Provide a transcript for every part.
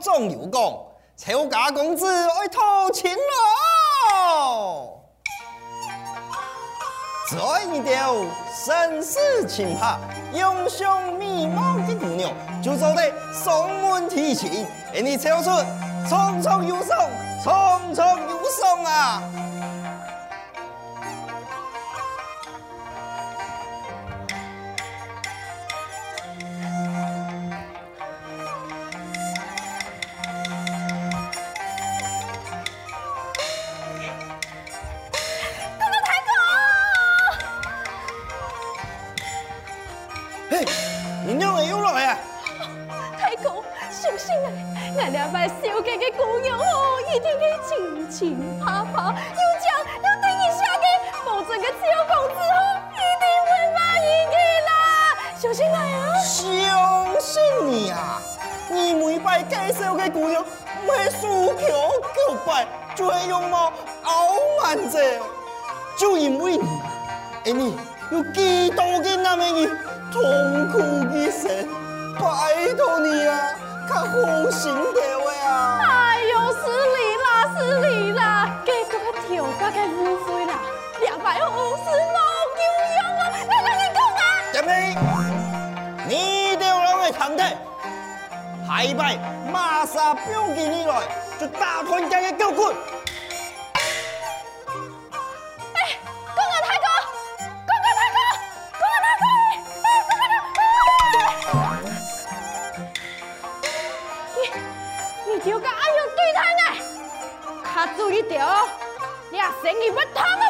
总有功，曹家公子爱讨亲喽。再一条身世清白、英雄美貌的姑娘，就做得双门提亲，给你超出匆匆又送，匆匆又送啊！会亲亲怕怕，又讲要等一下的，否则个小公子哦，一定会把你给啦！小心来啊！相信你啊！你每摆介绍的姑娘，没输球告白，就会用貌傲慢者，就因为你，哎你有几多个那么你？痛苦一生，拜托你啊，较好心的！你啦，给这个调价的误会啦，两百五是冇够用啊！来来，你讲啊！姐妹，你掉两个堂弟，下一摆马上标记你来，就打团家的狗棍。一条，你啊生意不通啊，姑娘啊！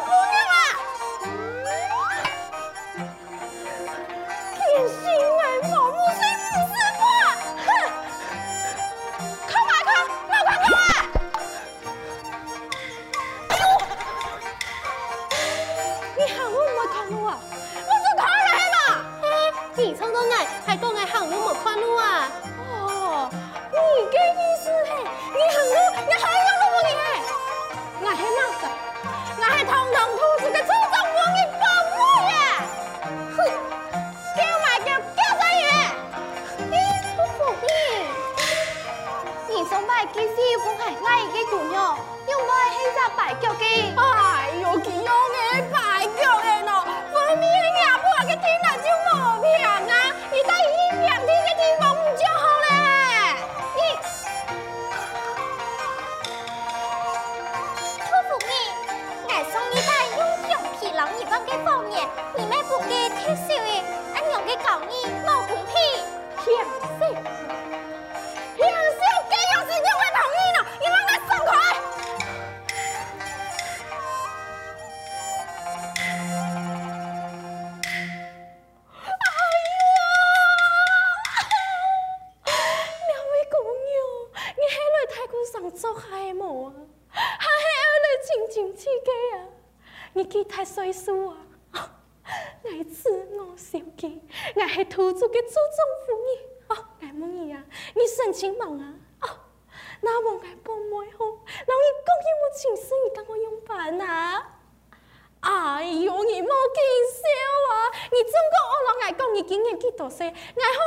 你经验几多岁？爱好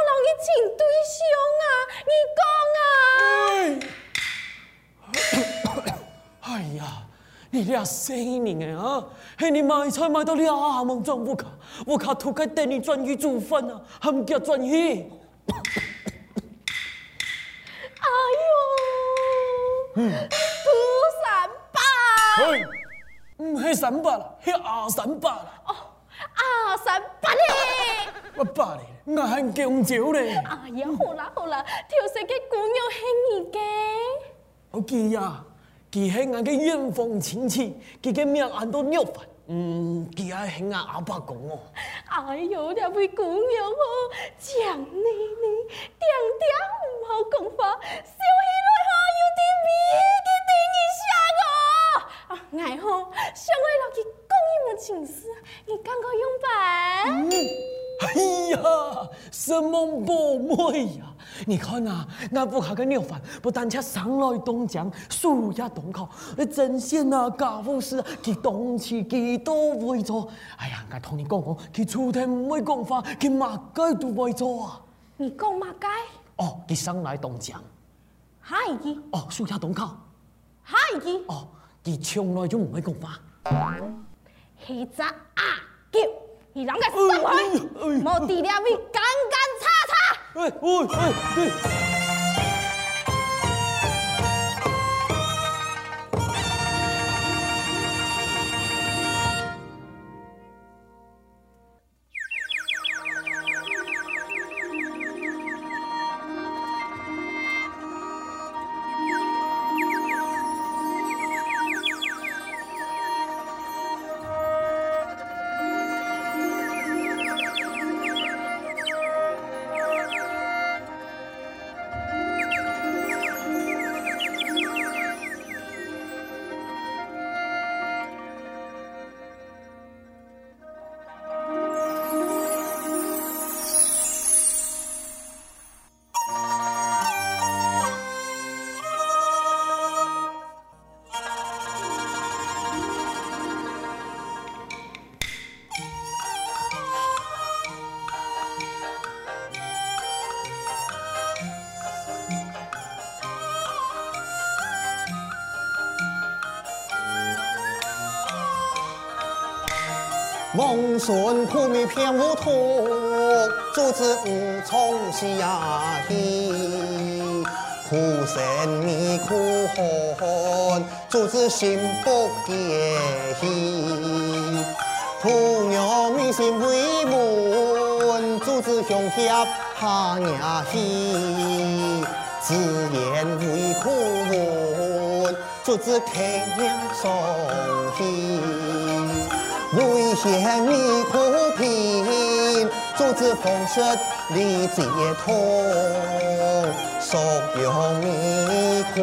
老爷请对象啊！你讲啊！哎呀！你俩生人啊！嘿，你买菜买到俩蒙装不卡，我卡土开等你转去煮饭啊，还唔叫转去？哎呦，嗯，土三八，嘿，唔系三八啦，系阿三八啦。哦，二三八嘞，我八嘞，我很讲究嘞。哎呀，好啦好啦，跳色嘅姑娘系你嘅。我记呀。佢系我嘅远房亲戚，佢嘅名俺都尿烦，嗯，佢系系我阿爸讲哦。哎呦，两位姑娘哦，讲你看啊，那不下个鸟饭，不但吃上来东江，树也东靠，那针线啊、家务事啊，佢东西佢都会做。哎呀，我同你讲哦，佢出天唔会讲话，佢马街都会做啊。你讲马街？哦，佢上来东江，哈会记？哦，输下东靠。哈会记？哦，伊从来就唔会讲话。系只阿叫，伊啷个上去？冇地两位干干擦擦。哎哎哎，对。蒙孙苦米偏无土，主子无从下去。苦神米苦寒，主子心不结气。土壤米心为门，主子向下下压去。自言为苦闷，主子开两双气。危险米苦品，主子丰盛理解通，所有米苦，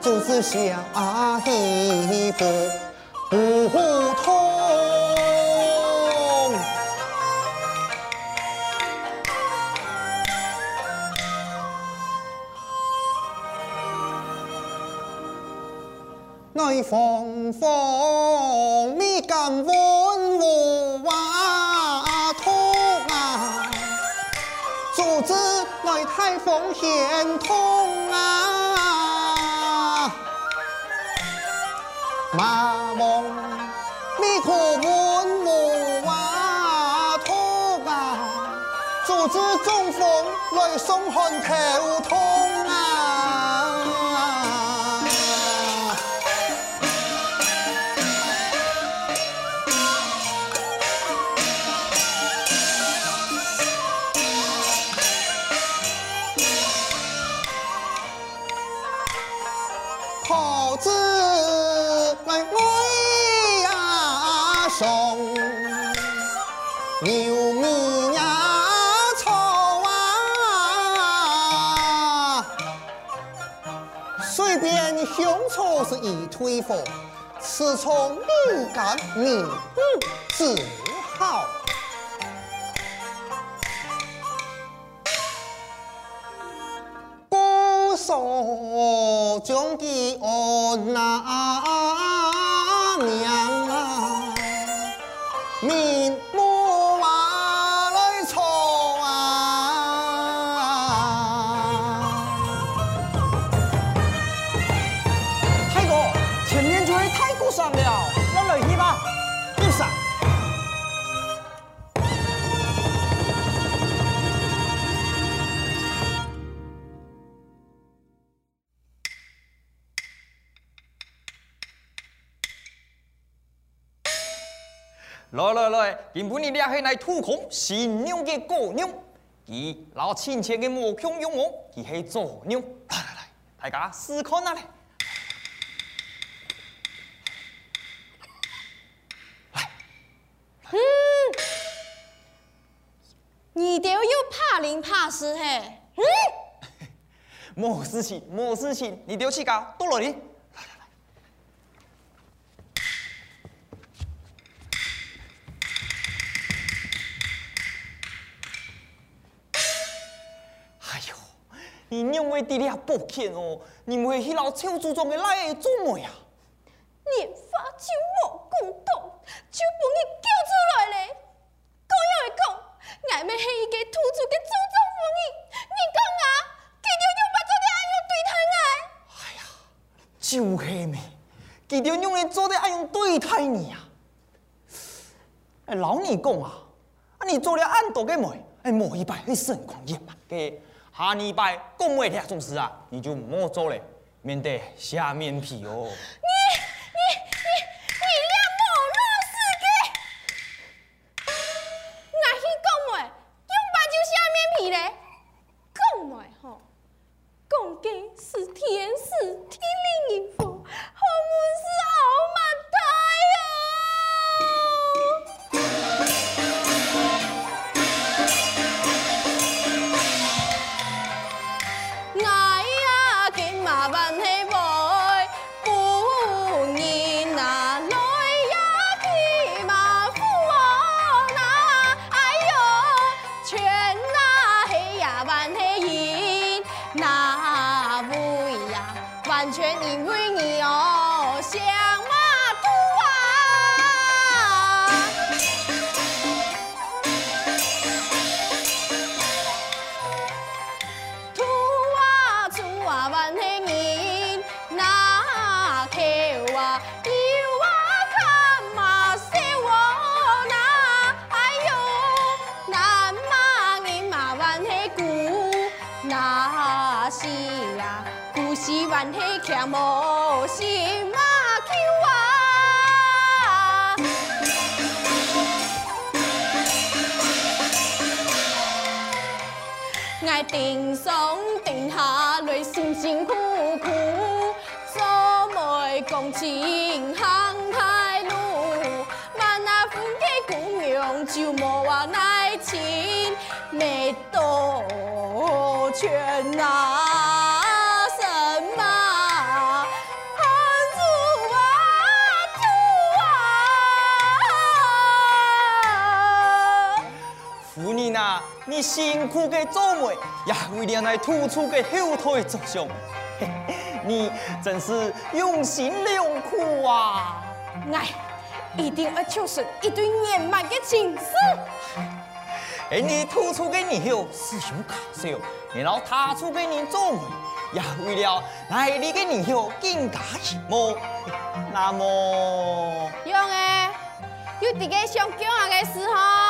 主子下一步不通。来放放米干温无瓦土啊，主子来太风险痛啊，马蒙米苦温无瓦土啊，主子中风来送寒头痛。是已退货，此从你干你自好。姑苏将记恩那土空新娘的姑娘，伊老亲切的目光拥我，伊系做娘。来来来，大家试看下来。来，嗯，你都又怕灵怕死嘿？嗯，没事情，没事情，你丢去搞，多落你。你认为弟弟啊不欠哦？你们去老邱祖宗的来做么呀？连发就莫公道，就把你叫出来嘞！更要会讲，俺们是一个土著的祖宗妇女，你讲啊，佢就要把做的爱用对胎哎呀就是咩，记得用你做的爱用对待你啊！哎，老你讲啊，啊你做了按多的没？哎，某一拜会神狂野嘛？给下礼拜讲没这种事啊，你就莫做了，免得下面皮哦。定上定下来，辛辛苦苦做媒共情行太路，万那分给姑娘就莫话爱情没多全呐，什么汉子啊，主啊，夫人啊，你辛苦嘅做媒。也为了来突出个后台着想，你真是用心良苦啊！哎，一定要唱出一对圆满的情诗。哎，你突出个你后思想搞笑，然后踏出个你做媒，也为了来你个你后更加起舞。那么，用诶，有这个上骄傲的时候。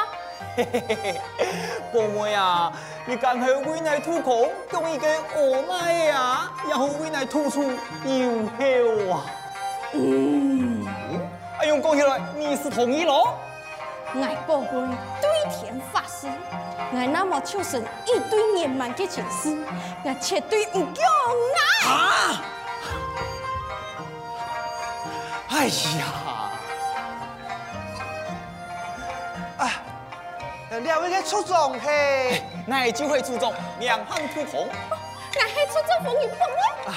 嘿嘿嘿嘿，宝妹啊！你敢去为奶吐空，用一个我奶呀，然后为奶吐出又后啊！嗯，哎呦，讲起来你是同意咯？爱宝贝对天发誓，爱那么求神一堆年满的情诗，那绝对不叫爱。啊！哎呀！两位嘅初中嘿，那就会出众两汉出红，那还出众风雨风雨。啊，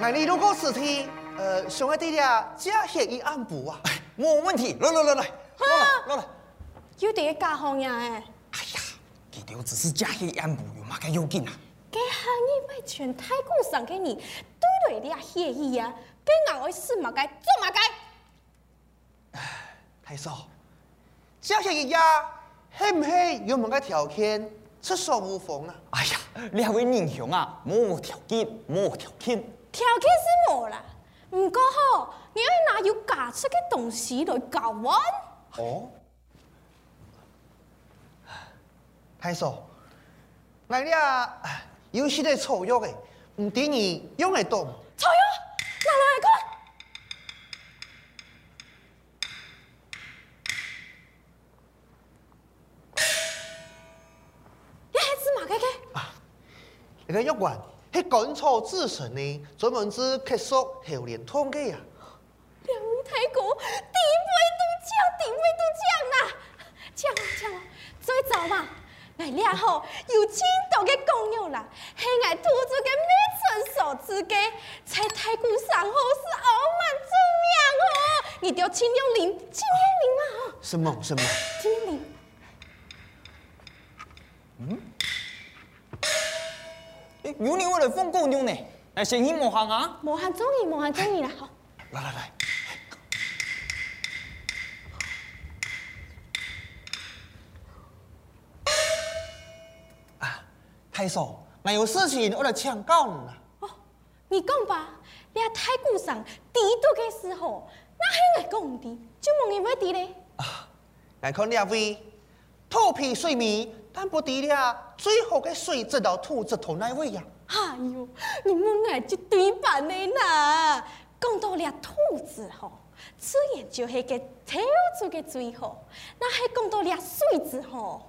那你如果是题，呃，上一弟弟啊，加写一暗补啊，没问题，来来来来，来来，有点加行呀诶。哎呀，记得只是加写一暗补，有嘛个要紧啊？给下你买全太古上给你，对对的啊协议啊，给俺为事嘛该做嘛该。哎，太少。加些一呀，是不是有某个条件出手无缝啊？哎呀，两位英雄啊，冇条件，冇条件。条件是冇啦，唔过好，你要拿有价值嘅东西来交换。哦，太少，我俩有些的草药嘅，唔等你用得动。那个药丸是甘草制成的，专门治咳嗽、喉咙痛的呀。两位太公，第一杯都讲，第一杯都讲啦，讲啊最早嘛，来俩好有青岛的功用啦，系爱突出的内存所致的，在太古上后是傲慢著名哦。你叫青龙林，青龙林嘛？什么什么？青龙林。嗯？有你我来放狗牛呢，来先去磨行啊！磨行中意，磨行中意啦，好。来来来。啊，太守，我有事情我来请教你啦。哦，你讲吧，你太古上低度的时候，那系我讲的，就冇人会的嘞。啊，来看两位，头皮水面，但不低了，最后的水质到土质头那位呀。哎呦，你们爱就对版的呐。讲到了兔子吼，自然就是个超出的最好。那还讲到了水子吼。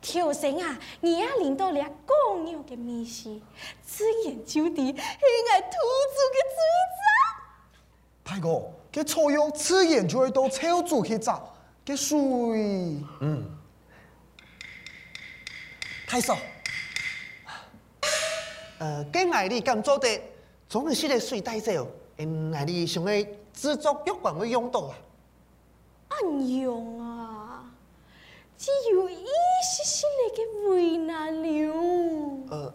跳绳啊，你也领到了公牛的秘辛，自然就地喜爱兔子的水质。大哥，这草药自然就会到超出去找，这水。嗯。太嫂，呃，跟爱你咁做的，总是个水带走，嗯，爱你想要制作药管会用到啊？安用啊，只有一丝丝那个为难了。呃，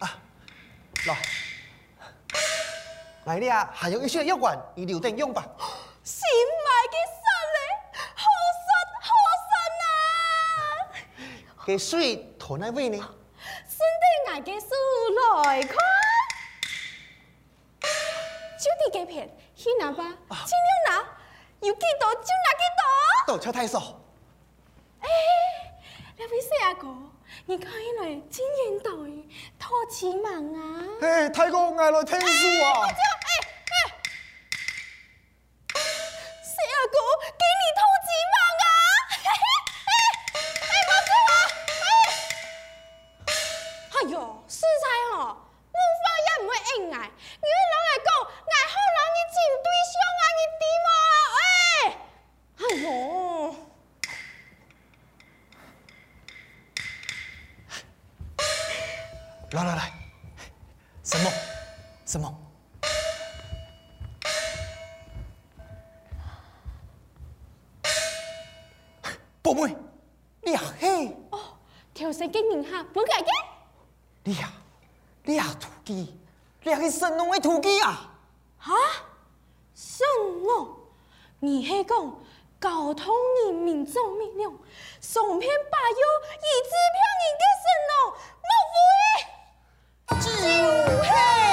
啊，来，来你啊，还有一些药管，你留点用吧。新买的给水投那位呢？顺带爱给书来看，就地给片，去拿吧，尽量拿，有几多就拿几多。多谢太少。哎，那位细阿哥，你看起来真缘投的，托起忙啊！嘿，大哥，我来听书啊！伯妹，你呀嘿，哦，跳绳给人哈，不改改，你呀，你呀土鸡，你呀是神农的土鸡啊，哈，神农，你黑讲，交通人民做命令，上骗罢油，以支票人家神农，莫非？就嘿。